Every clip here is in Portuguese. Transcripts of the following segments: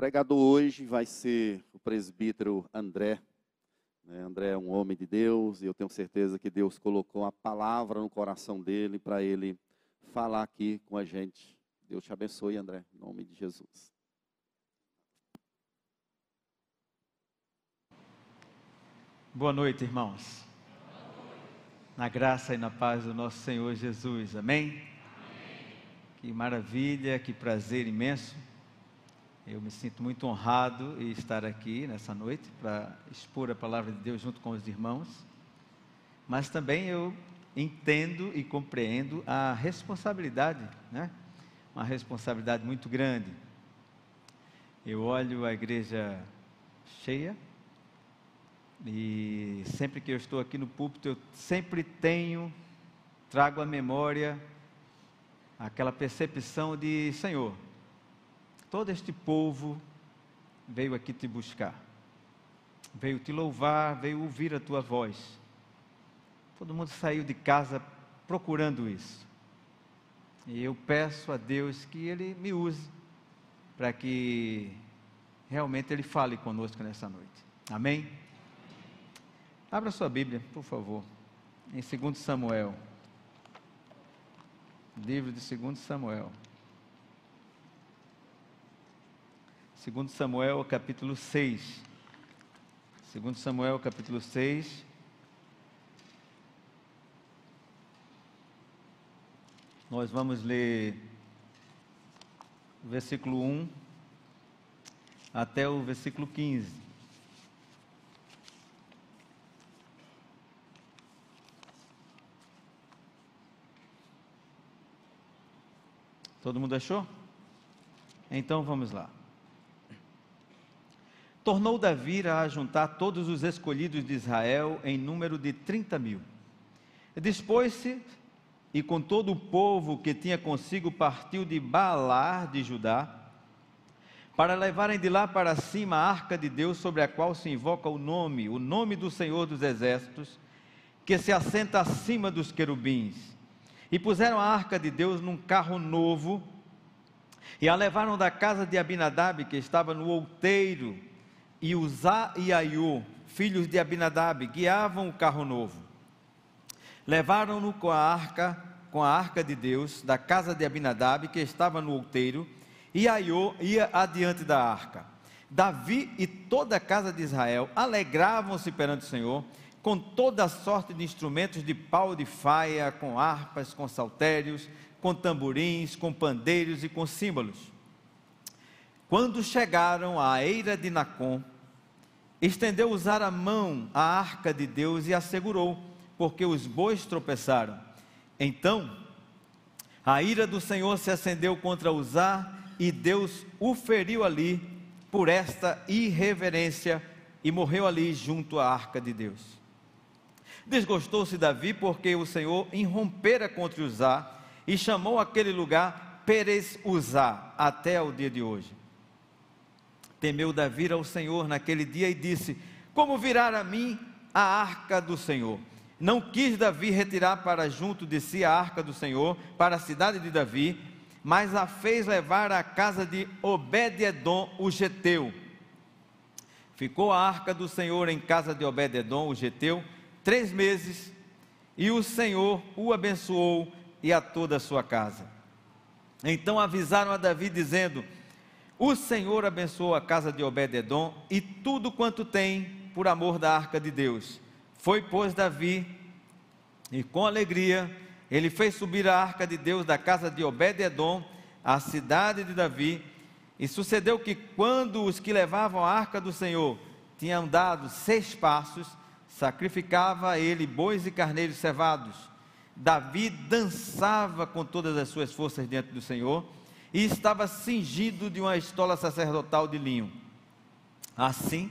pregador hoje vai ser o presbítero André. Né? André é um homem de Deus e eu tenho certeza que Deus colocou a palavra no coração dele para ele falar aqui com a gente. Deus te abençoe, André, em nome de Jesus. Boa noite, irmãos. Na graça e na paz do nosso Senhor Jesus. Amém? Amém? Que maravilha, que prazer imenso eu me sinto muito honrado em estar aqui nessa noite para expor a palavra de Deus junto com os irmãos, mas também eu entendo e compreendo a responsabilidade, né? Uma responsabilidade muito grande. Eu olho a igreja cheia e sempre que eu estou aqui no púlpito, eu sempre tenho, trago à memória aquela percepção de Senhor Todo este povo veio aqui te buscar, veio te louvar, veio ouvir a tua voz. Todo mundo saiu de casa procurando isso. E eu peço a Deus que Ele me use para que realmente Ele fale conosco nessa noite. Amém? Abra sua Bíblia, por favor, em 2 Samuel. Livro de 2 Samuel. Segundo Samuel, capítulo 6. Segundo Samuel, capítulo 6. Nós vamos ler o versículo 1 até o versículo 15. Todo mundo achou? Então vamos lá. Tornou Davi a juntar todos os escolhidos de Israel em número de trinta mil. Dispôs-se e com todo o povo que tinha consigo partiu de Baalar de Judá, para levarem de lá para cima a arca de Deus sobre a qual se invoca o nome, o nome do Senhor dos Exércitos, que se assenta acima dos querubins. E puseram a arca de Deus num carro novo, e a levaram da casa de Abinadab, que estava no outeiro, e Uzá e Aiú, filhos de Abinadab, guiavam o carro novo. Levaram-no com a arca, com a arca de Deus, da casa de Abinadab, que estava no outeiro, e Aiú ia adiante da arca. Davi e toda a casa de Israel alegravam-se perante o Senhor, com toda sorte de instrumentos de pau de faia, com harpas, com saltérios, com tamborins, com pandeiros e com símbolos. Quando chegaram à eira de Nacon, estendeu usar a mão à arca de Deus e a segurou, porque os bois tropeçaram. Então, a ira do Senhor se acendeu contra Uzá e Deus o feriu ali por esta irreverência e morreu ali junto à arca de Deus. Desgostou-se Davi porque o Senhor irrompera contra Uzá e chamou aquele lugar Perez Uzá até o dia de hoje. Temeu Davi ao Senhor naquele dia e disse: Como virar a mim a arca do Senhor? Não quis Davi retirar para junto de si a arca do Senhor, para a cidade de Davi, mas a fez levar à casa de Obed-edom, o geteu. Ficou a arca do Senhor em casa de Obed-edom, o geteu, três meses, e o Senhor o abençoou e a toda a sua casa. Então avisaram a Davi, dizendo: o Senhor abençoou a casa de Obed-edom e tudo quanto tem por amor da arca de Deus. Foi, pois, Davi, e com alegria, ele fez subir a arca de Deus da casa de Obed-edom, à cidade de Davi. E sucedeu que, quando os que levavam a arca do Senhor tinham dado seis passos, sacrificava ele bois e carneiros cevados. Davi dançava com todas as suas forças diante do Senhor e estava cingido de uma estola sacerdotal de linho. Assim,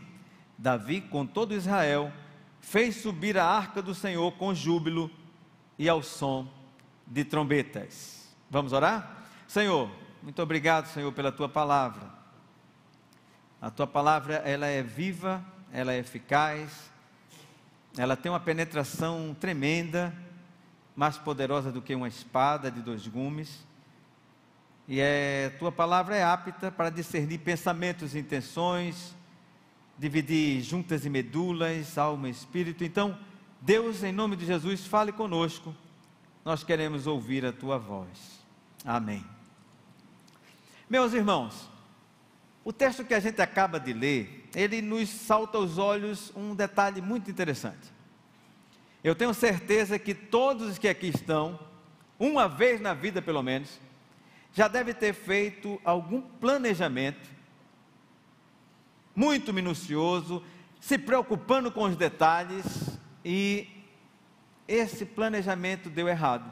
Davi, com todo Israel, fez subir a arca do Senhor com júbilo e ao som de trombetas. Vamos orar? Senhor, muito obrigado, Senhor, pela tua palavra. A tua palavra, ela é viva, ela é eficaz, ela tem uma penetração tremenda, mais poderosa do que uma espada de dois gumes E é, tua palavra é apta para discernir pensamentos e intenções, dividir juntas e medulas, alma e espírito. Então, Deus, em nome de Jesus, fale conosco. Nós queremos ouvir a tua voz. Amém. Meus irmãos, o texto que a gente acaba de ler, ele nos salta aos olhos um detalhe muito interessante. Eu tenho certeza que todos os que aqui estão, uma vez na vida pelo menos, já deve ter feito algum planejamento muito minucioso, se preocupando com os detalhes e esse planejamento deu errado.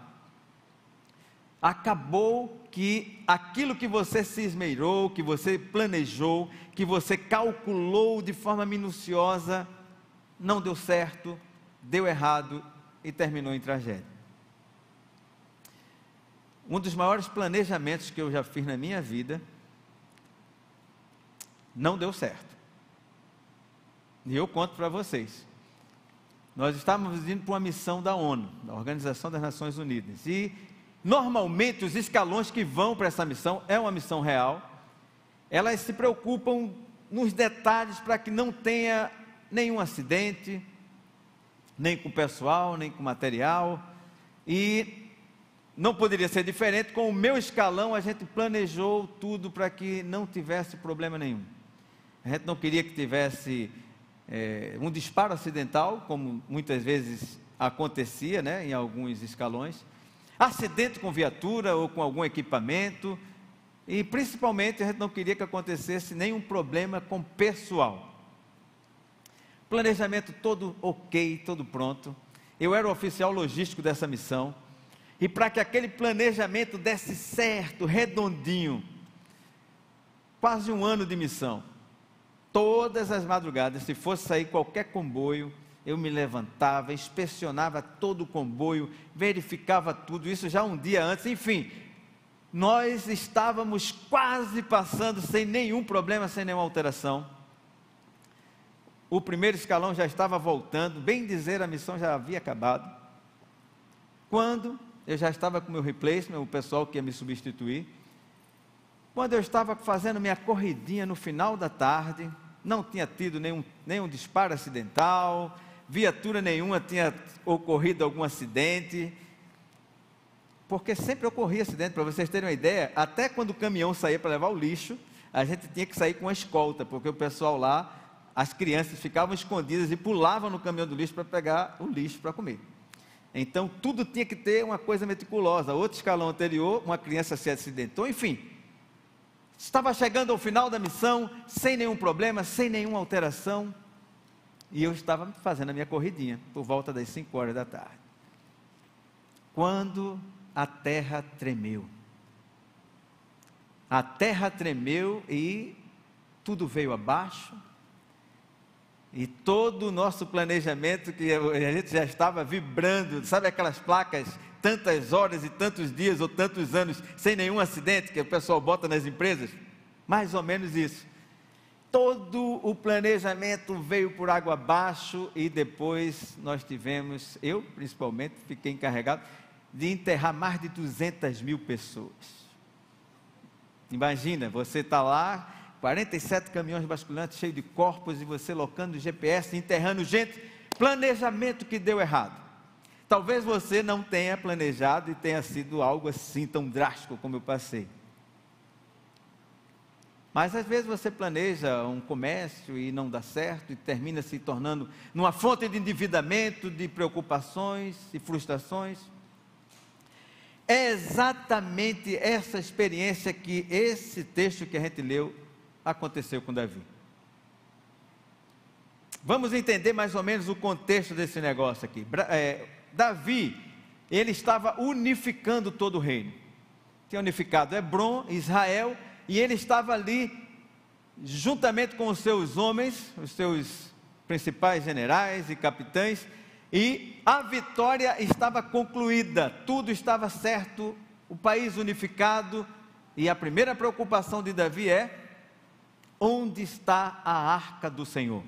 Acabou que aquilo que você se esmerou, que você planejou, que você calculou de forma minuciosa, não deu certo, deu errado e terminou em tragédia. Um dos maiores planejamentos que eu já fiz na minha vida não deu certo. E eu conto para vocês. Nós estávamos indo para uma missão da ONU, da Organização das Nações Unidas. E normalmente os escalões que vão para essa missão é uma missão real. Elas se preocupam nos detalhes para que não tenha nenhum acidente, nem com pessoal, nem com material. E não poderia ser diferente, com o meu escalão a gente planejou tudo para que não tivesse problema nenhum. A gente não queria que tivesse é, um disparo acidental, como muitas vezes acontecia né, em alguns escalões, acidente com viatura ou com algum equipamento, e principalmente a gente não queria que acontecesse nenhum problema com pessoal. Planejamento todo ok, todo pronto. Eu era o oficial logístico dessa missão e para que aquele planejamento desse certo, redondinho, quase um ano de missão, todas as madrugadas, se fosse sair qualquer comboio, eu me levantava, inspecionava todo o comboio, verificava tudo, isso já um dia antes, enfim, nós estávamos quase passando sem nenhum problema, sem nenhuma alteração. O primeiro escalão já estava voltando, bem dizer, a missão já havia acabado. Quando eu já estava com meu replacement, o pessoal que ia me substituir. Quando eu estava fazendo minha corridinha no final da tarde, não tinha tido nenhum, nenhum disparo acidental, viatura nenhuma tinha ocorrido algum acidente, porque sempre ocorria acidente, para vocês terem uma ideia, até quando o caminhão saía para levar o lixo, a gente tinha que sair com a escolta, porque o pessoal lá, as crianças ficavam escondidas e pulavam no caminhão do lixo para pegar o lixo para comer. Então, tudo tinha que ter uma coisa meticulosa. Outro escalão anterior, uma criança se acidentou, enfim. Estava chegando ao final da missão, sem nenhum problema, sem nenhuma alteração. E eu estava fazendo a minha corridinha, por volta das 5 horas da tarde. Quando a terra tremeu. A terra tremeu e tudo veio abaixo e todo o nosso planejamento que a gente já estava vibrando, sabe aquelas placas, tantas horas e tantos dias ou tantos anos sem nenhum acidente que o pessoal bota nas empresas? Mais ou menos isso. Todo o planejamento veio por água abaixo e depois nós tivemos, eu principalmente, fiquei encarregado de enterrar mais de 200 mil pessoas. Imagina, você está lá 47 caminhões basculantes cheios de corpos e você locando GPS, enterrando gente. Planejamento que deu errado. Talvez você não tenha planejado e tenha sido algo assim tão drástico como eu passei. Mas às vezes você planeja um comércio e não dá certo e termina se tornando numa fonte de endividamento, de preocupações e frustrações. É exatamente essa experiência que esse texto que a gente leu aconteceu com Davi. Vamos entender mais ou menos o contexto desse negócio aqui. É, Davi, ele estava unificando todo o reino. Tinha unificado Hebron, Israel, e ele estava ali, juntamente com os seus homens, os seus principais generais e capitães, e a vitória estava concluída, tudo estava certo, o país unificado, e a primeira preocupação de Davi é Onde está a arca do Senhor?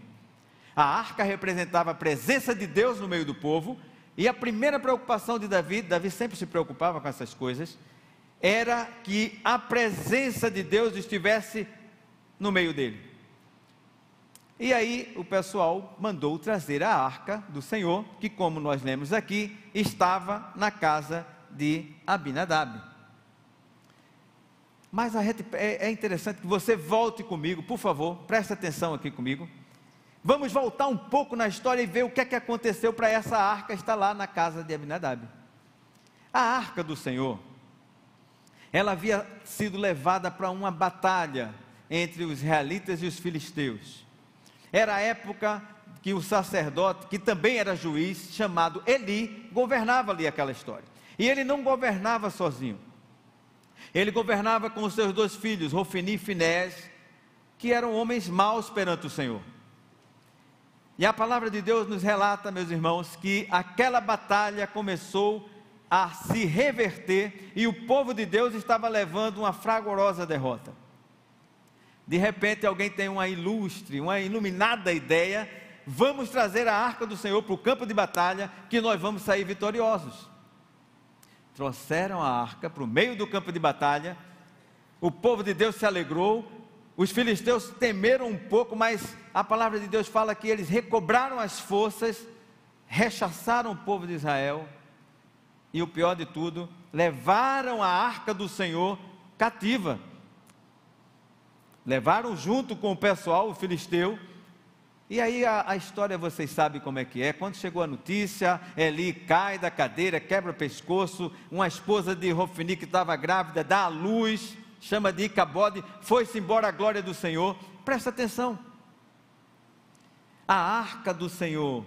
A arca representava a presença de Deus no meio do povo, e a primeira preocupação de Davi, Davi sempre se preocupava com essas coisas, era que a presença de Deus estivesse no meio dele. E aí o pessoal mandou trazer a arca do Senhor, que, como nós lemos aqui, estava na casa de Abinadab. Mas gente, é, é interessante que você volte comigo, por favor, preste atenção aqui comigo. Vamos voltar um pouco na história e ver o que é que aconteceu para essa arca estar lá na casa de Abinadab. A arca do Senhor, ela havia sido levada para uma batalha entre os israelitas e os filisteus. Era a época que o sacerdote, que também era juiz, chamado Eli, governava ali aquela história. E ele não governava sozinho. Ele governava com os seus dois filhos, Rofini e Finés, que eram homens maus perante o Senhor. E a palavra de Deus nos relata, meus irmãos, que aquela batalha começou a se reverter e o povo de Deus estava levando uma fragorosa derrota. De repente alguém tem uma ilustre, uma iluminada ideia, vamos trazer a arca do Senhor para o campo de batalha, que nós vamos sair vitoriosos. Trouxeram a arca para o meio do campo de batalha, o povo de Deus se alegrou, os filisteus temeram um pouco, mas a palavra de Deus fala que eles recobraram as forças, rechaçaram o povo de Israel e o pior de tudo, levaram a arca do Senhor cativa. Levaram junto com o pessoal, o filisteu. E aí a, a, história vocês sabem como é que é. Quando chegou a notícia, Eli cai da cadeira, quebra o pescoço. Uma esposa de Rofini que estava grávida dá a luz, chama de Icabode, foi-se embora a glória do Senhor. Presta atenção. A arca do Senhor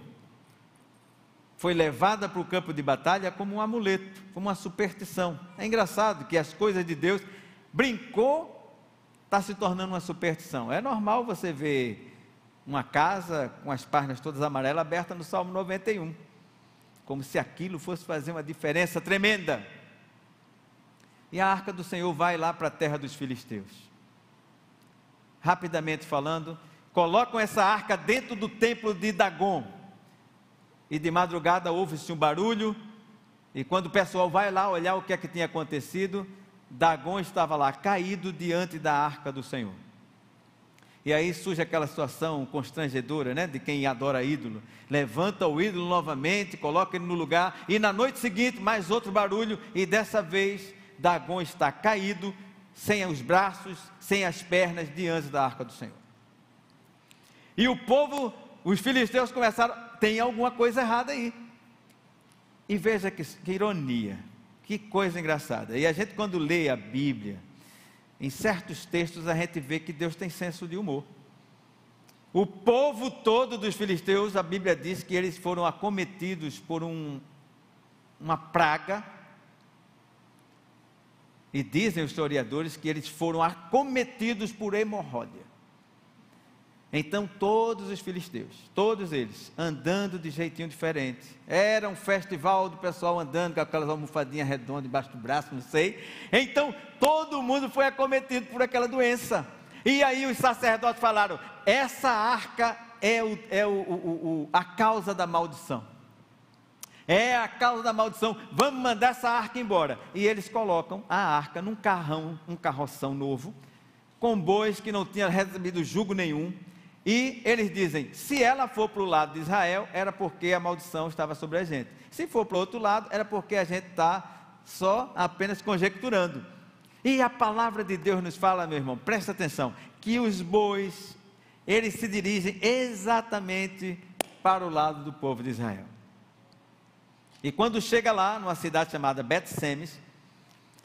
foi levada para o campo de batalha como um amuleto, como uma superstição. É engraçado que as coisas de Deus brincou, está se tornando uma superstição. É normal você ver uma casa com as páginas todas amarelas aberta no Salmo 91, como se aquilo fosse fazer uma diferença tremenda. E a arca do Senhor vai lá para a terra dos filisteus. Rapidamente falando, colocam essa arca dentro do templo de Dagon e de madrugada ouve-se um barulho, e quando o pessoal vai lá olhar o que é que tinha acontecido, Dagon estava lá, caído diante da arca do Senhor. E aí surge aquela situação constrangedora, né? De quem adora ídolo. Levanta o ídolo novamente, coloca ele no lugar, e na noite seguinte, mais outro barulho, e dessa vez Dagon está caído, sem os braços, sem as pernas, diante da arca do Senhor. E o povo, os filisteus começaram, tem alguma coisa errada aí. E veja que, que ironia, que coisa engraçada. E a gente, quando lê a Bíblia, em certos textos a gente vê que Deus tem senso de humor. O povo todo dos filisteus, a Bíblia diz que eles foram acometidos por um, uma praga. E dizem os historiadores que eles foram acometidos por hemorroida. Então todos os filisteus, todos eles, andando de jeitinho diferente. Era um festival do pessoal andando com aquelas almofadinhas redondas debaixo do braço, não sei. Então todo mundo foi acometido por aquela doença. E aí os sacerdotes falaram: essa arca é, o, é o, o, a causa da maldição. É a causa da maldição. Vamos mandar essa arca embora. E eles colocam a arca num carrão, um carroção novo, com bois que não tinha recebido jugo nenhum e eles dizem: se ela for para o lado de Israel, era porque a maldição estava sobre a gente. Se for para o outro lado, era porque a gente está só apenas conjecturando. E a palavra de Deus nos fala, meu irmão, presta atenção, que os bois, eles se dirigem exatamente para o lado do povo de Israel. E quando chega lá, numa cidade chamada Bet-Semes,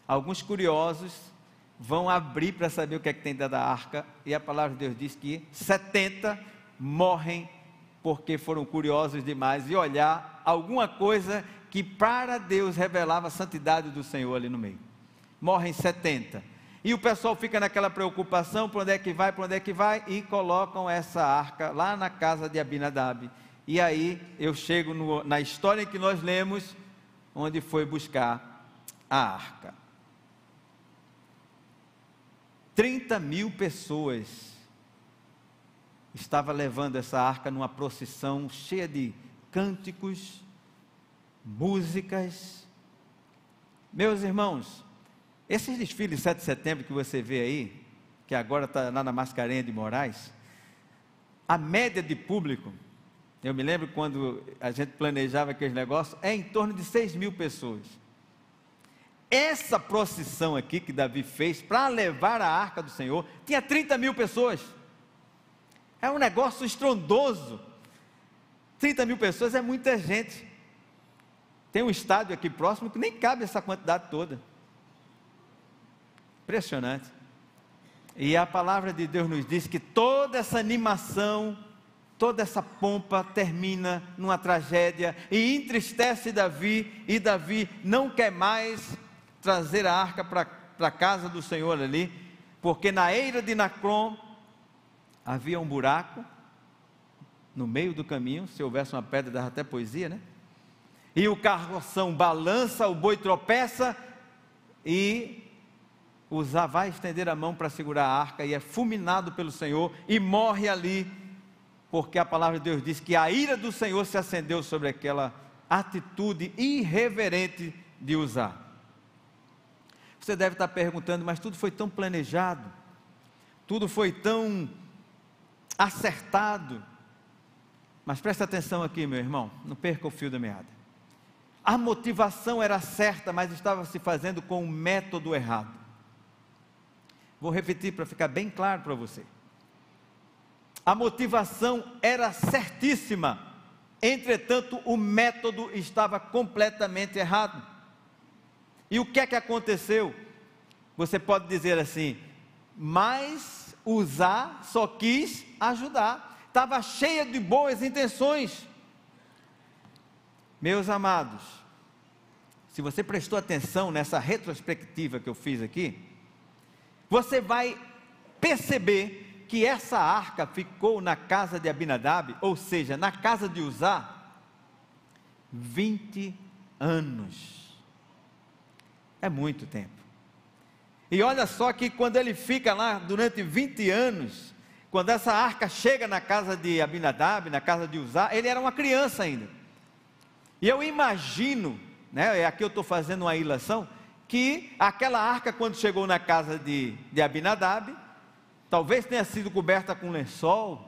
alguns curiosos vão abrir para saber o que é que tem dentro da arca, e a palavra de Deus diz que 70 morrem porque foram curiosos demais e olhar alguma coisa que para Deus revelava a santidade do Senhor ali no meio. Morrem 70. E o pessoal fica naquela preocupação, para onde é que vai, para onde é que vai, e colocam essa arca lá na casa de Abinadab. E aí eu chego no, na história que nós lemos, onde foi buscar a arca. 30 mil pessoas estava levando essa arca numa procissão cheia de cânticos, músicas. Meus irmãos, Esses desfiles de 7 de setembro que você vê aí, que agora está lá na Mascarenha de Moraes, a média de público, eu me lembro quando a gente planejava aqueles negócios, é em torno de 6 mil pessoas. Essa procissão aqui que Davi fez para levar a arca do Senhor, tinha 30 mil pessoas. É um negócio estrondoso. 30 mil pessoas é muita gente. Tem um estádio aqui próximo que nem cabe essa quantidade toda. Impressionante. E a palavra de Deus nos diz que toda essa animação, toda essa pompa termina numa tragédia e entristece Davi, e Davi não quer mais trazer a arca para a casa do Senhor ali, porque na eira de Nacron havia um buraco no meio do caminho, se houvesse uma pedra dava até poesia, né? E o carroção balança, o boi tropeça e Uzá vai estender a mão para segurar a arca e é fulminado pelo Senhor e morre ali, porque a palavra de Deus diz que a ira do Senhor se acendeu sobre aquela atitude irreverente de Uzá. Você deve estar perguntando, mas tudo foi tão planejado, tudo foi tão acertado. Mas presta atenção aqui, meu irmão, não perca o fio da meada. A motivação era certa, mas estava se fazendo com o método errado. Vou repetir para ficar bem claro para você. A motivação era certíssima, entretanto, o método estava completamente errado. E o que é que aconteceu? Você pode dizer assim, mas usar só quis ajudar, estava cheia de boas intenções. Meus amados, se você prestou atenção nessa retrospectiva que eu fiz aqui, você vai perceber que essa arca ficou na casa de Abinadab, ou seja, na casa de Uzá, 20 anos. É muito tempo. E olha só que quando ele fica lá durante 20 anos, quando essa arca chega na casa de Abinadab, na casa de Uzá, ele era uma criança ainda. E eu imagino, né, aqui eu estou fazendo uma ilação, que aquela arca, quando chegou na casa de, de Abinadab, talvez tenha sido coberta com lençol.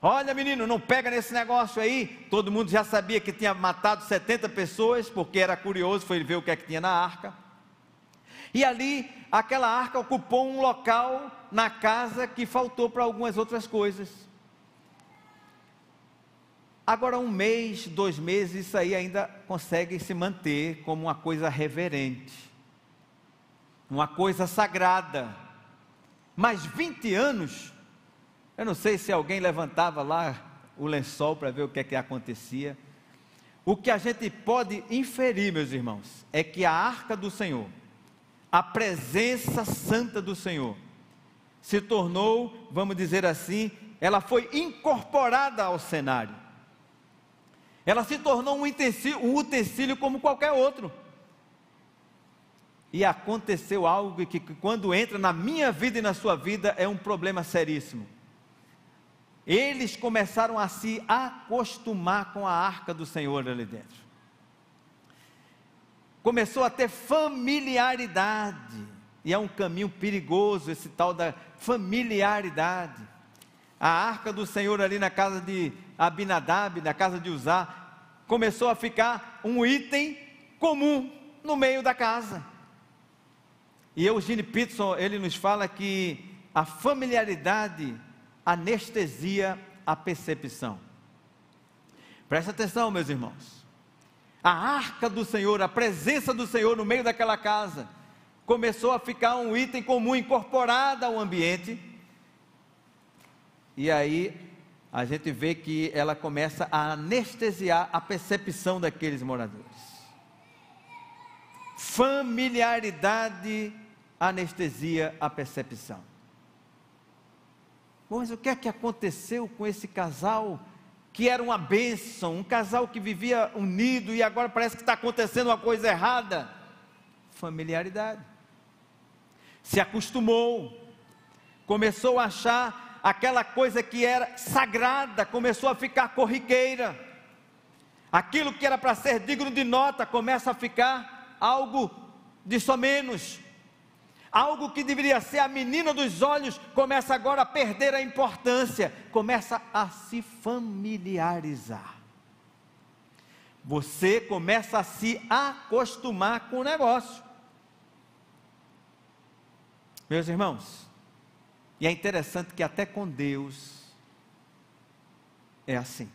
Olha, menino, não pega nesse negócio aí. Todo mundo já sabia que tinha matado 70 pessoas, porque era curioso, foi ver o que é que tinha na arca. E ali, aquela arca ocupou um local na casa que faltou para algumas outras coisas. Agora, um mês, dois meses, isso aí ainda consegue se manter como uma coisa reverente uma coisa sagrada. Mas 20 anos, eu não sei se alguém levantava lá o lençol para ver o que é que acontecia. O que a gente pode inferir, meus irmãos, é que a arca do Senhor, a presença santa do Senhor, se tornou, vamos dizer assim, ela foi incorporada ao cenário. Ela se tornou um utensílio, um utensílio como qualquer outro. E aconteceu algo que, que, quando entra na minha vida e na sua vida, é um problema seríssimo. Eles começaram a se acostumar com a arca do Senhor ali dentro. Começou a ter familiaridade. E é um caminho perigoso esse tal da familiaridade. A arca do Senhor ali na casa de Abinadab, na casa de Uzá, começou a ficar um item comum no meio da casa. E Eugene Peterson, ele nos fala que a familiaridade anestesia a percepção. Presta atenção, meus irmãos. A arca do Senhor, a presença do Senhor no meio daquela casa, começou a ficar um item comum, incorporado ao ambiente. E aí a gente vê que ela começa a anestesiar a percepção daqueles moradores. Familiaridade anestesia a percepção. Mas o que é que aconteceu com esse casal que era uma bênção, um casal que vivia unido e agora parece que está acontecendo uma coisa errada? Familiaridade. Se acostumou, começou a achar aquela coisa que era sagrada, começou a ficar corriqueira. Aquilo que era para ser digno de nota começa a ficar algo de só menos. Algo que deveria ser a menina dos olhos começa agora a perder a importância, começa a se familiarizar. Você começa a se acostumar com o negócio. Meus irmãos, e é interessante que até com Deus é assim.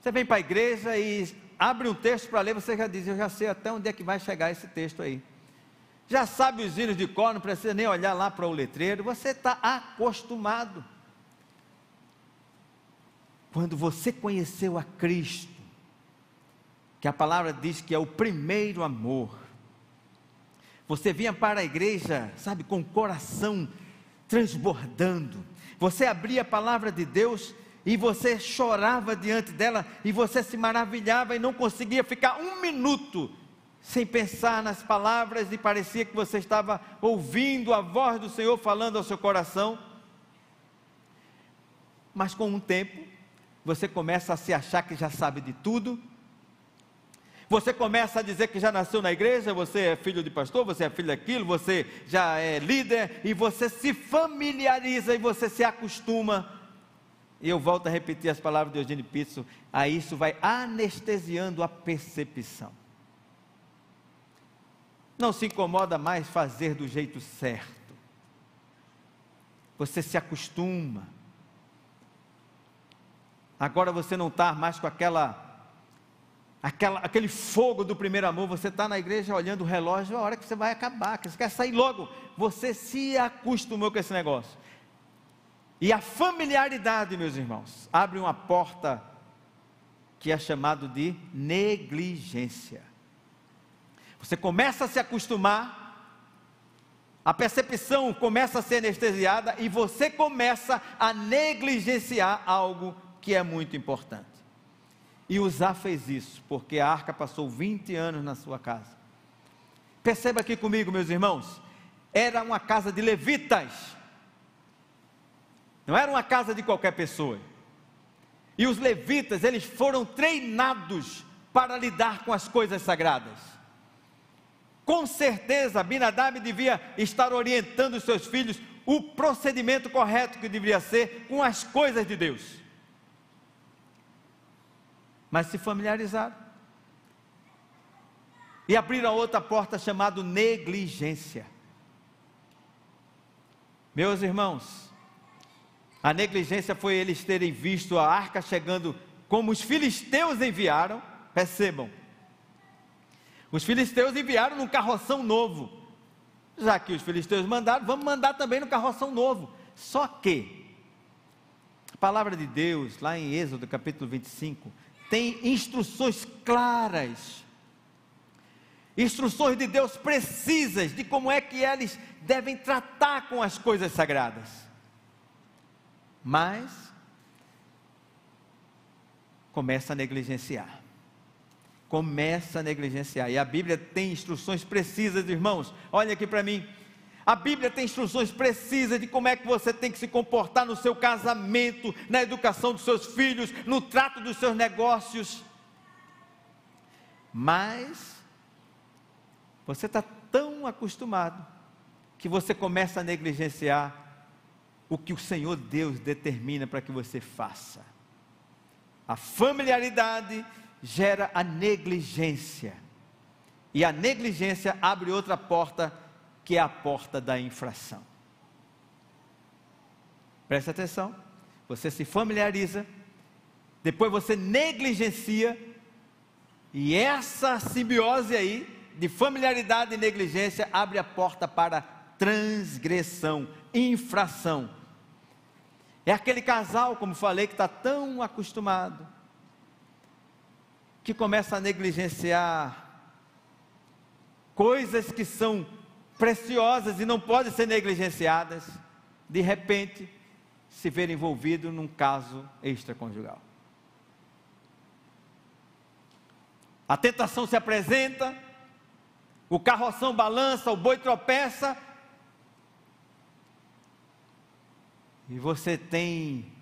Você vem para a igreja e abre um texto para ler, você já diz, eu já sei até onde é que vai chegar esse texto aí. Já sabe os hinos de cor, não precisa nem olhar lá para o letreiro, você está acostumado. Quando você conheceu a Cristo, que a palavra diz que é o primeiro amor, você vinha para a igreja, sabe, com o coração transbordando, você abria a palavra de Deus e você chorava diante dela, e você se maravilhava e não conseguia ficar um minuto sem pensar nas palavras, e parecia que você estava ouvindo a voz do Senhor falando ao seu coração. Mas com um tempo, você começa a se achar que já sabe de tudo, você começa a dizer que já nasceu na igreja, você é filho de pastor, você é filho daquilo, você já é líder, e você se familiariza e você se acostuma e eu volto a repetir as palavras de Eugênio Pizzo, a isso vai anestesiando a percepção. Não se incomoda mais fazer do jeito certo. Você se acostuma. Agora você não está mais com aquela, aquela, aquele fogo do primeiro amor. Você está na igreja olhando o relógio, a hora que você vai acabar, que você quer sair logo. Você se acostumou com esse negócio. E a familiaridade, meus irmãos, abre uma porta que é chamado de negligência. Você começa a se acostumar, a percepção começa a ser anestesiada e você começa a negligenciar algo que é muito importante. E Uzá fez isso, porque a arca passou 20 anos na sua casa. Perceba aqui comigo, meus irmãos, era uma casa de levitas não era uma casa de qualquer pessoa. E os levitas, eles foram treinados para lidar com as coisas sagradas. Com certeza, Abinadab devia estar orientando os seus filhos o procedimento correto que deveria ser com as coisas de Deus. Mas se familiarizaram. E abriram outra porta chamada negligência. Meus irmãos, a negligência foi eles terem visto a arca chegando como os filisteus enviaram. Percebam. Os filisteus enviaram num carroção novo. Já que os filisteus mandaram, vamos mandar também no carroção novo. Só que a palavra de Deus, lá em Êxodo capítulo 25, tem instruções claras. Instruções de Deus precisas de como é que eles devem tratar com as coisas sagradas mas começa a negligenciar. Começa a negligenciar. E a Bíblia tem instruções precisas, irmãos. Olha aqui para mim. A Bíblia tem instruções precisas de como é que você tem que se comportar no seu casamento, na educação dos seus filhos, no trato dos seus negócios. Mas você está tão acostumado que você começa a negligenciar o que o Senhor Deus determina para que você faça. A familiaridade gera a negligência. E a negligência abre outra porta, que é a porta da infração. Preste atenção. Você se familiariza, depois você negligencia, e essa simbiose aí, de familiaridade e negligência, abre a porta para transgressão, infração é aquele casal, como falei, que está tão acostumado, que começa a negligenciar coisas que são preciosas e não podem ser negligenciadas, de repente se ver envolvido num caso extraconjugal. A tentação se apresenta, o carroção balança, o boi tropeça, e você tem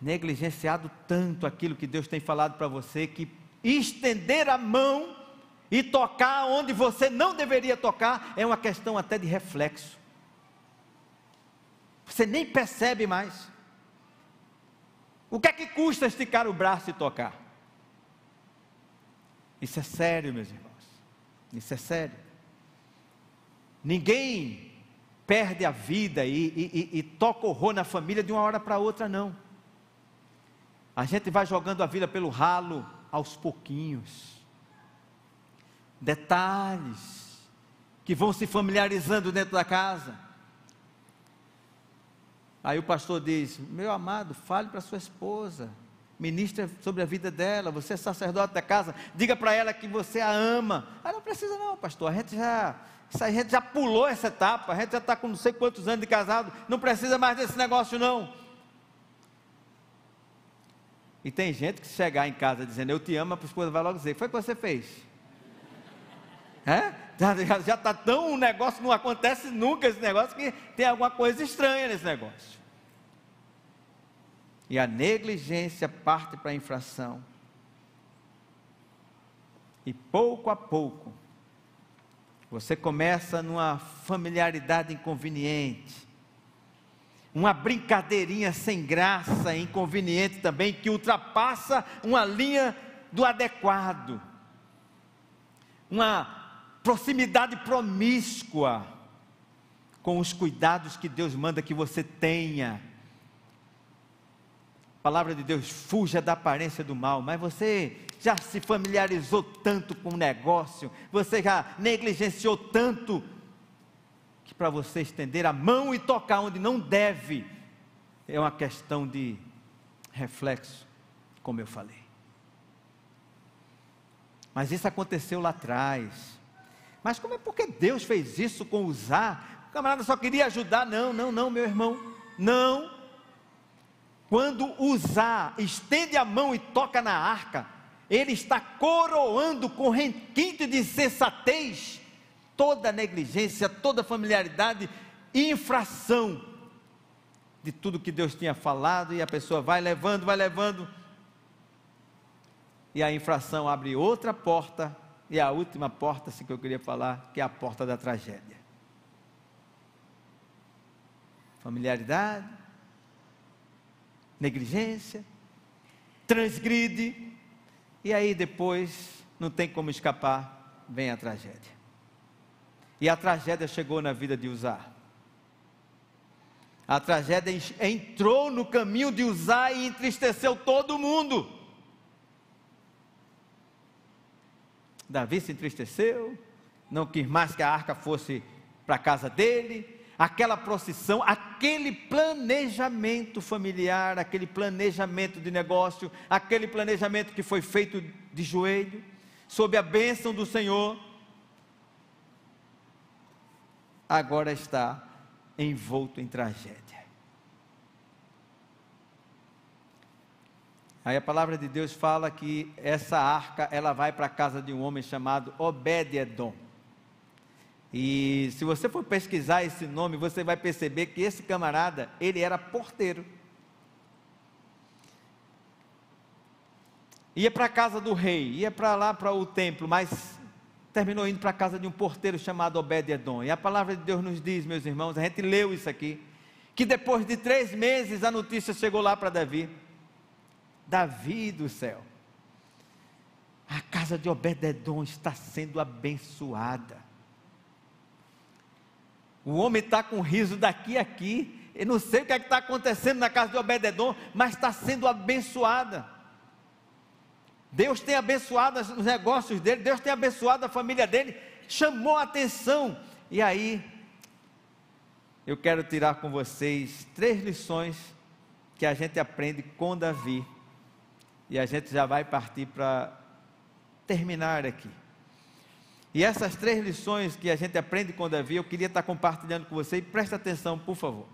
negligenciado tanto aquilo que Deus tem falado para você, que estender a mão e tocar onde você não deveria tocar é uma questão até de reflexo. Você nem percebe mais. O que é que custa esticar o braço e tocar? Isso é sério, meus irmãos. Isso é sério. Ninguém perde a vida e, e, e, e toca horror na família de uma hora para outra, não. A gente vai jogando a vida pelo ralo aos pouquinhos. Detalhes que vão se familiarizando dentro da casa. Aí o pastor diz: Meu amado, fale para sua esposa, ministra sobre a vida dela. Você é sacerdote da casa, diga para ela que você a ama. Ah, não precisa, não, pastor. A gente já, a gente já pulou essa etapa. A gente já está com não sei quantos anos de casado. Não precisa mais desse negócio, não. E tem gente que chegar em casa dizendo eu te amo, a esposa vai logo dizer: Foi o que você fez? É? Já está tão um negócio, não acontece nunca esse negócio, que tem alguma coisa estranha nesse negócio. E a negligência parte para a infração. E pouco a pouco, você começa numa familiaridade inconveniente, uma brincadeirinha sem graça, inconveniente também, que ultrapassa uma linha do adequado, uma proximidade promíscua com os cuidados que Deus manda que você tenha. A palavra de Deus, fuja da aparência do mal, mas você já se familiarizou tanto com o negócio, você já negligenciou tanto, que para você estender a mão e tocar onde não deve, é uma questão de reflexo, como eu falei. Mas isso aconteceu lá atrás. Mas como é porque Deus fez isso com usar? O camarada só queria ajudar. Não, não, não, meu irmão. Não. Quando usar, estende a mão e toca na arca, ele está coroando com requinte de sensatez toda negligência, toda familiaridade e infração de tudo que Deus tinha falado, e a pessoa vai levando, vai levando, e a infração abre outra porta e a última porta assim, que eu queria falar, que é a porta da tragédia. Familiaridade, negligência, transgride, e aí depois não tem como escapar, vem a tragédia. E a tragédia chegou na vida de Usar. A tragédia entrou no caminho de Usar e entristeceu todo mundo. Davi se entristeceu, não quis mais que a arca fosse para a casa dele. Aquela procissão, aquele planejamento familiar, aquele planejamento de negócio, aquele planejamento que foi feito de joelho, sob a bênção do Senhor, agora está envolto em tragédia. Aí a palavra de Deus fala que essa arca ela vai para a casa de um homem chamado Obed-edom. E se você for pesquisar esse nome, você vai perceber que esse camarada, ele era porteiro. Ia para a casa do rei, ia para lá para o templo, mas terminou indo para a casa de um porteiro chamado Obed-edom. E a palavra de Deus nos diz, meus irmãos, a gente leu isso aqui, que depois de três meses a notícia chegou lá para Davi Davi do céu. A casa de Obededon está sendo abençoada. O homem está com riso daqui a aqui. Eu não sei o que é está acontecendo na casa de Obededon, mas está sendo abençoada. Deus tem abençoado os negócios dele, Deus tem abençoado a família dele, chamou a atenção. E aí, eu quero tirar com vocês três lições que a gente aprende com Davi e a gente já vai partir para terminar aqui. E essas três lições que a gente aprende com Davi, eu queria estar compartilhando com você e preste atenção, por favor.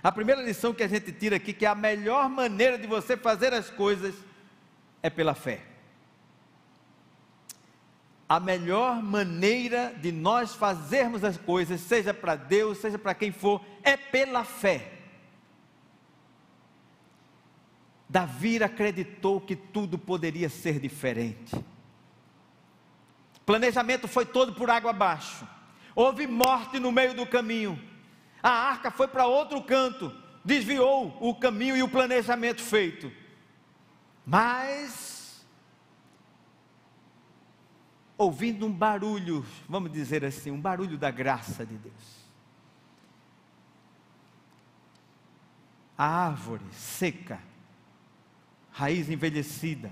A primeira lição que a gente tira aqui, que é a melhor maneira de você fazer as coisas é pela fé. A melhor maneira de nós fazermos as coisas, seja para Deus, seja para quem for, é pela fé. Davi acreditou que tudo poderia ser diferente. Planejamento foi todo por água abaixo. Houve morte no meio do caminho. A arca foi para outro canto, desviou o caminho e o planejamento feito. Mas, ouvindo um barulho, vamos dizer assim, um barulho da graça de Deus. A árvore seca, raiz envelhecida,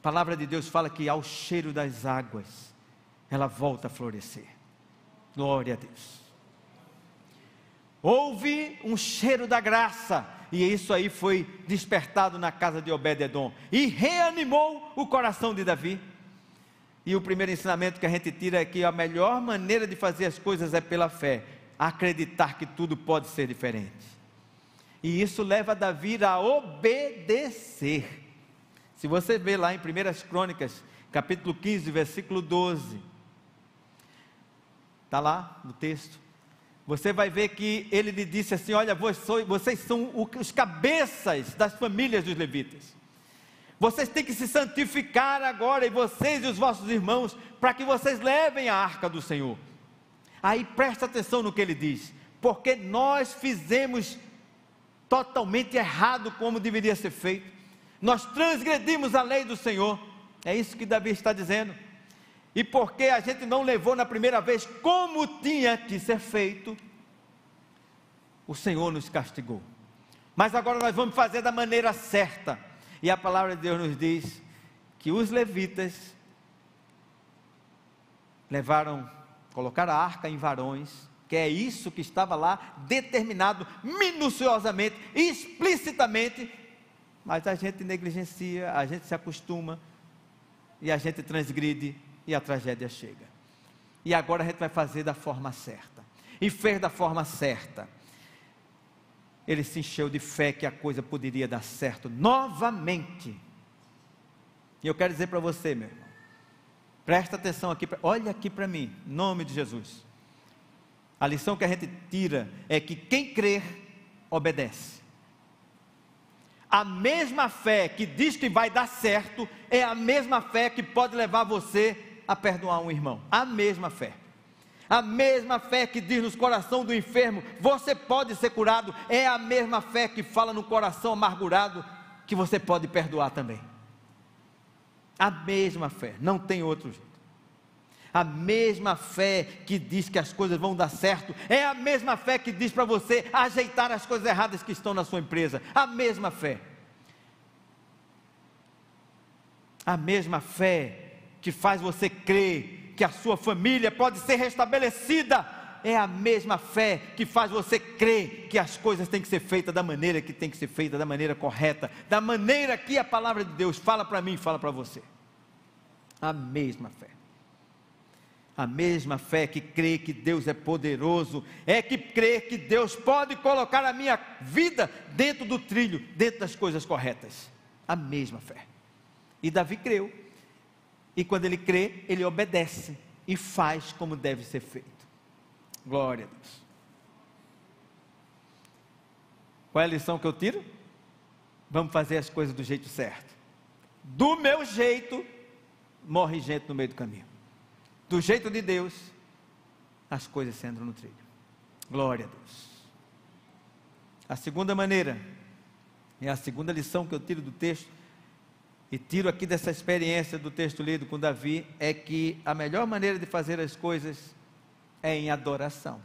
a palavra de Deus fala que ao cheiro das águas, ela volta a florescer. Glória a Deus. Houve um cheiro da graça, e isso aí foi despertado na casa de Obed-Edom, e reanimou o coração de Davi. E o primeiro ensinamento que a gente tira é que a melhor maneira de fazer as coisas é pela fé, acreditar que tudo pode ser diferente. E isso leva Davi a obedecer. Se você vê lá em 1 Crônicas, capítulo 15, versículo 12, está lá no texto. Você vai ver que ele lhe disse assim: Olha, vocês são os cabeças das famílias dos levitas. Vocês têm que se santificar agora, e vocês e os vossos irmãos, para que vocês levem a arca do Senhor. Aí presta atenção no que ele diz, porque nós fizemos totalmente errado como deveria ser feito nós transgredimos a lei do Senhor. É isso que Davi está dizendo. E porque a gente não levou na primeira vez como tinha que ser feito, o Senhor nos castigou. Mas agora nós vamos fazer da maneira certa. E a palavra de Deus nos diz que os levitas levaram, colocaram a arca em varões, que é isso que estava lá determinado minuciosamente, explicitamente mas a gente negligencia, a gente se acostuma e a gente transgride e a tragédia chega. E agora a gente vai fazer da forma certa. E fez da forma certa. Ele se encheu de fé que a coisa poderia dar certo novamente. E eu quero dizer para você, meu irmão, presta atenção aqui, olha aqui para mim, em nome de Jesus. A lição que a gente tira é que quem crer, obedece. A mesma fé que diz que vai dar certo é a mesma fé que pode levar você a perdoar um irmão. A mesma fé. A mesma fé que diz no coração do enfermo, você pode ser curado, é a mesma fé que fala no coração amargurado que você pode perdoar também. A mesma fé, não tem outro jeito. A mesma fé que diz que as coisas vão dar certo, é a mesma fé que diz para você ajeitar as coisas erradas que estão na sua empresa. A mesma fé. A mesma fé que faz você crer que a sua família pode ser restabelecida. É a mesma fé que faz você crer que as coisas têm que ser feitas da maneira que tem que ser feita, da maneira correta, da maneira que a palavra de Deus fala para mim e fala para você. A mesma fé a mesma fé que crê que Deus é poderoso, é que crê que Deus pode colocar a minha vida dentro do trilho, dentro das coisas corretas. A mesma fé. E Davi creu. E quando ele crê, ele obedece e faz como deve ser feito. Glória a Deus. Qual é a lição que eu tiro? Vamos fazer as coisas do jeito certo. Do meu jeito, morre gente no meio do caminho do jeito de Deus, as coisas se entram no trilho. Glória a Deus. A segunda maneira, é a segunda lição que eu tiro do texto, e tiro aqui dessa experiência do texto lido com Davi, é que a melhor maneira de fazer as coisas é em adoração.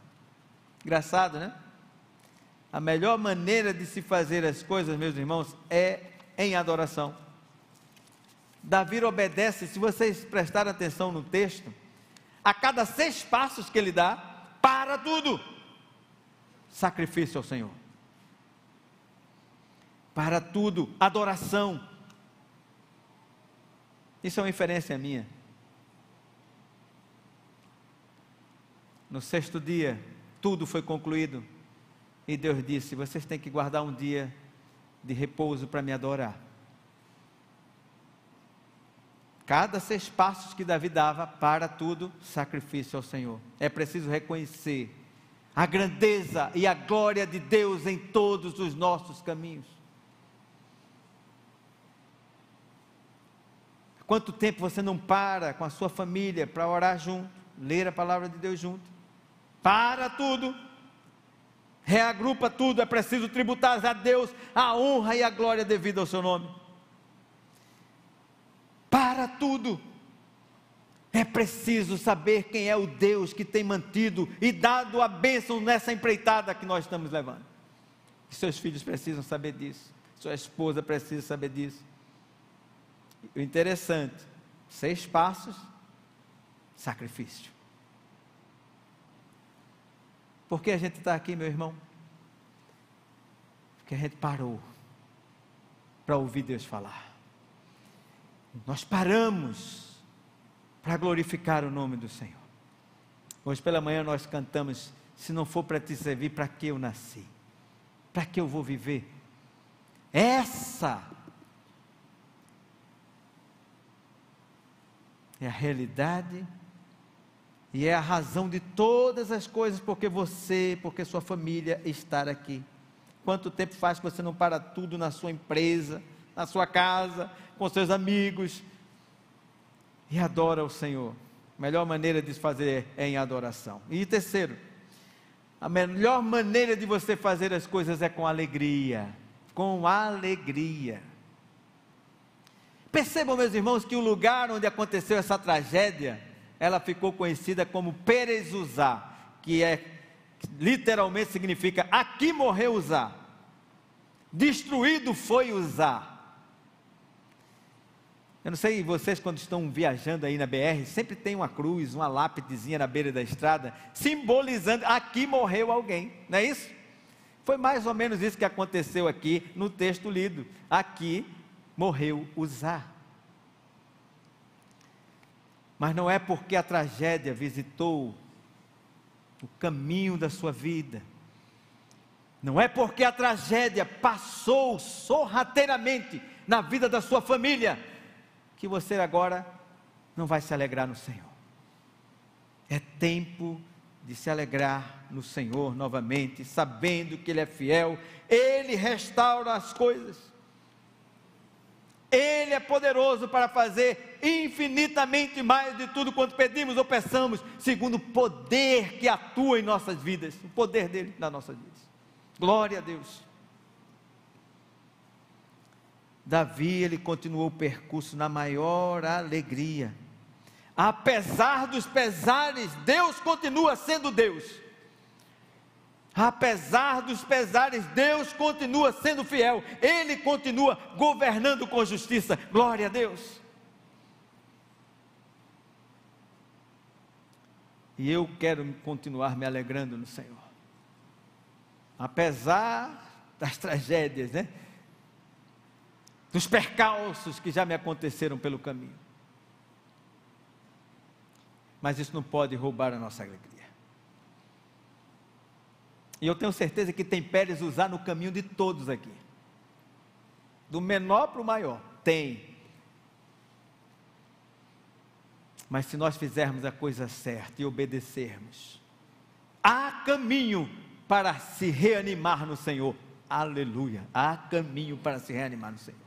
Engraçado, né? A melhor maneira de se fazer as coisas, meus irmãos, é em adoração. Davi obedece, se vocês prestarem atenção no texto, a cada seis passos que ele dá, para tudo. Sacrifício ao Senhor. Para tudo, adoração. Isso é uma inferência minha. No sexto dia, tudo foi concluído. E Deus disse: Vocês têm que guardar um dia de repouso para me adorar. Cada seis passos que Davi dava, para tudo, sacrifício ao Senhor. É preciso reconhecer a grandeza e a glória de Deus em todos os nossos caminhos. Quanto tempo você não para com a sua família para orar junto, ler a palavra de Deus junto? Para tudo. Reagrupa tudo, é preciso tributar a Deus a honra e a glória devida ao seu nome. Para tudo. É preciso saber quem é o Deus que tem mantido e dado a bênção nessa empreitada que nós estamos levando. Seus filhos precisam saber disso, sua esposa precisa saber disso. O interessante, seis passos, sacrifício. Por que a gente está aqui, meu irmão? Porque a gente parou para ouvir Deus falar. Nós paramos para glorificar o nome do Senhor. Hoje pela manhã nós cantamos: Se não for para te servir, para que eu nasci? Para que eu vou viver? Essa é a realidade e é a razão de todas as coisas, porque você, porque sua família está aqui. Quanto tempo faz que você não para tudo na sua empresa, na sua casa, com seus amigos e adora o Senhor? A melhor maneira de fazer é em adoração. E terceiro, a melhor maneira de você fazer as coisas é com alegria. Com alegria. Percebam, meus irmãos, que o lugar onde aconteceu essa tragédia, ela ficou conhecida como Perezuzá, que é literalmente significa aqui morreu Uzá. Destruído foi Uzá. Eu não sei, vocês quando estão viajando aí na BR, sempre tem uma cruz, uma lápidezinha na beira da estrada, simbolizando aqui morreu alguém, não é isso? Foi mais ou menos isso que aconteceu aqui no texto lido. Aqui morreu Uzá. Mas não é porque a tragédia visitou o caminho da sua vida, não é porque a tragédia passou sorrateiramente na vida da sua família, que você agora não vai se alegrar no Senhor. É tempo de se alegrar no Senhor novamente, sabendo que Ele é fiel, Ele restaura as coisas. Ele é poderoso para fazer infinitamente mais de tudo quanto pedimos ou peçamos, segundo o poder que atua em nossas vidas, o poder dele nas nossas vidas. Glória a Deus. Davi, ele continuou o percurso na maior alegria. Apesar dos pesares, Deus continua sendo Deus. Apesar dos pesares, Deus continua sendo fiel, Ele continua governando com justiça. Glória a Deus. E eu quero continuar me alegrando no Senhor. Apesar das tragédias, né? Dos percalços que já me aconteceram pelo caminho. Mas isso não pode roubar a nossa alegria. E eu tenho certeza que tem Pérez usar no caminho de todos aqui. Do menor para o maior. Tem. Mas se nós fizermos a coisa certa e obedecermos, há caminho para se reanimar no Senhor. Aleluia. Há caminho para se reanimar no Senhor.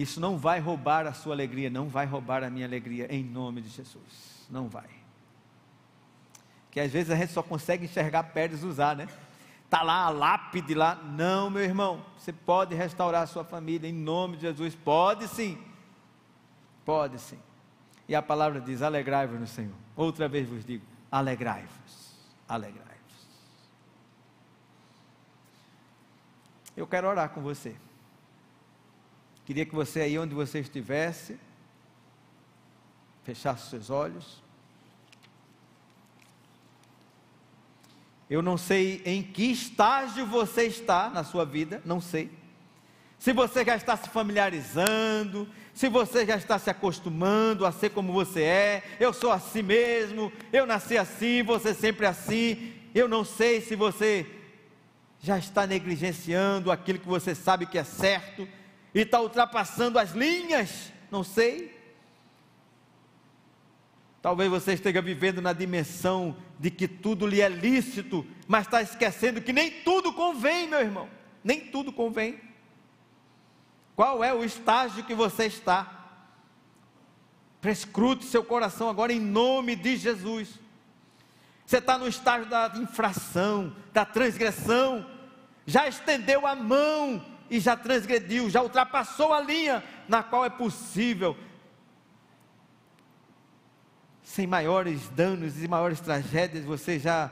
Isso não vai roubar a sua alegria, não vai roubar a minha alegria, em nome de Jesus. Não vai que às vezes a gente só consegue enxergar Pérez usar, né? Está lá a lápide lá. Não, meu irmão, você pode restaurar a sua família em nome de Jesus. Pode sim. Pode sim. E a palavra diz: alegrai-vos no Senhor. Outra vez vos digo: alegrai-vos. Alegrai-vos. Eu quero orar com você. Queria que você aí onde você estivesse, fechasse seus olhos. Eu não sei em que estágio você está na sua vida, não sei. Se você já está se familiarizando, se você já está se acostumando a ser como você é, eu sou assim mesmo, eu nasci assim, você sempre assim. Eu não sei se você já está negligenciando aquilo que você sabe que é certo e está ultrapassando as linhas, não sei. Talvez você esteja vivendo na dimensão de que tudo lhe é lícito, mas está esquecendo que nem tudo convém, meu irmão. Nem tudo convém. Qual é o estágio que você está? Prescrute seu coração agora em nome de Jesus. Você está no estágio da infração, da transgressão, já estendeu a mão e já transgrediu, já ultrapassou a linha na qual é possível, sem maiores danos e maiores tragédias, você já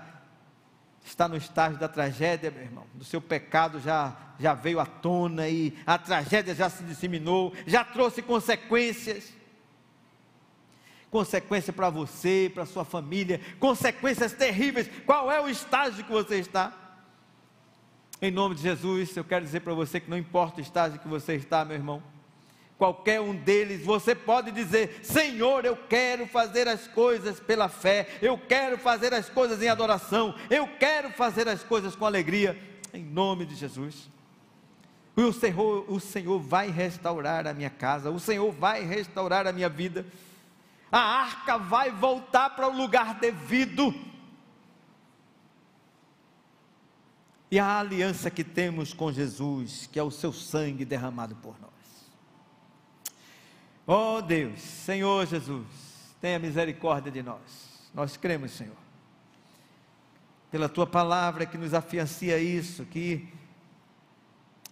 está no estágio da tragédia, meu irmão. Do seu pecado já, já veio à tona e a tragédia já se disseminou, já trouxe consequências consequência para você, para sua família, consequências terríveis. Qual é o estágio que você está? Em nome de Jesus, eu quero dizer para você que não importa o estágio que você está, meu irmão. Qualquer um deles, você pode dizer: Senhor, eu quero fazer as coisas pela fé, eu quero fazer as coisas em adoração, eu quero fazer as coisas com alegria, em nome de Jesus. O Senhor, o Senhor vai restaurar a minha casa, o Senhor vai restaurar a minha vida a arca vai voltar para o lugar devido. E a aliança que temos com Jesus, que é o seu sangue derramado por nós. Oh Deus, Senhor Jesus, tenha misericórdia de nós. Nós cremos, Senhor. Pela tua palavra que nos afiancia isso, que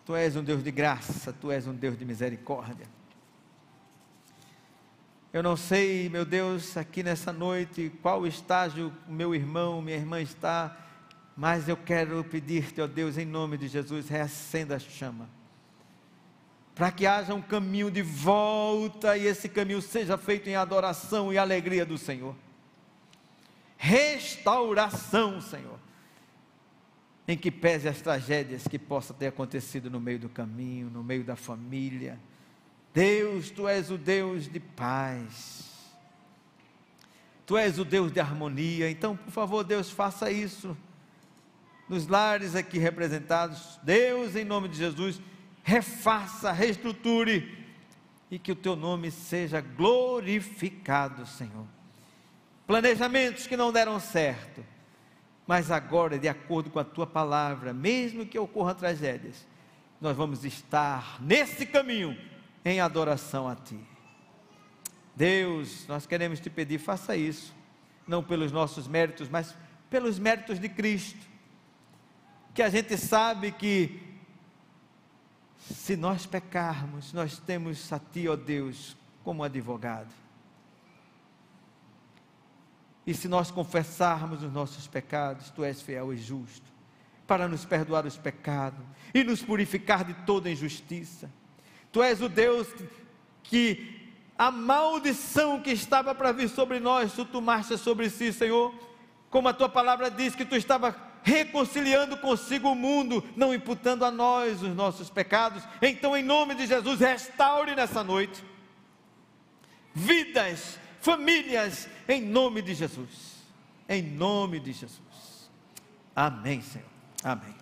tu és um Deus de graça, tu és um Deus de misericórdia. Eu não sei, meu Deus, aqui nessa noite, qual estágio meu irmão, minha irmã está, mas eu quero pedir-te, ó Deus, em nome de Jesus, reacenda a chama. Para que haja um caminho de volta e esse caminho seja feito em adoração e alegria do Senhor. Restauração, Senhor. Em que pese as tragédias que possam ter acontecido no meio do caminho, no meio da família Deus, tu és o Deus de paz. Tu és o Deus de harmonia. Então, por favor, Deus, faça isso nos lares aqui representados. Deus, em nome de Jesus, refaça, reestruture e que o teu nome seja glorificado, Senhor. Planejamentos que não deram certo, mas agora, de acordo com a tua palavra, mesmo que ocorram tragédias, nós vamos estar nesse caminho em adoração a Ti. Deus, nós queremos te pedir, faça isso, não pelos nossos méritos, mas pelos méritos de Cristo. Que a gente sabe que se nós pecarmos, nós temos a Ti, ó Deus, como advogado. E se nós confessarmos os nossos pecados, Tu és fiel e justo, para nos perdoar os pecados e nos purificar de toda injustiça. Tu és o Deus que a maldição que estava para vir sobre nós, tu tomaste sobre si, Senhor. Como a tua palavra diz que tu estava reconciliando consigo o mundo, não imputando a nós os nossos pecados. Então, em nome de Jesus, restaure nessa noite vidas, famílias, em nome de Jesus. Em nome de Jesus. Amém, Senhor. Amém.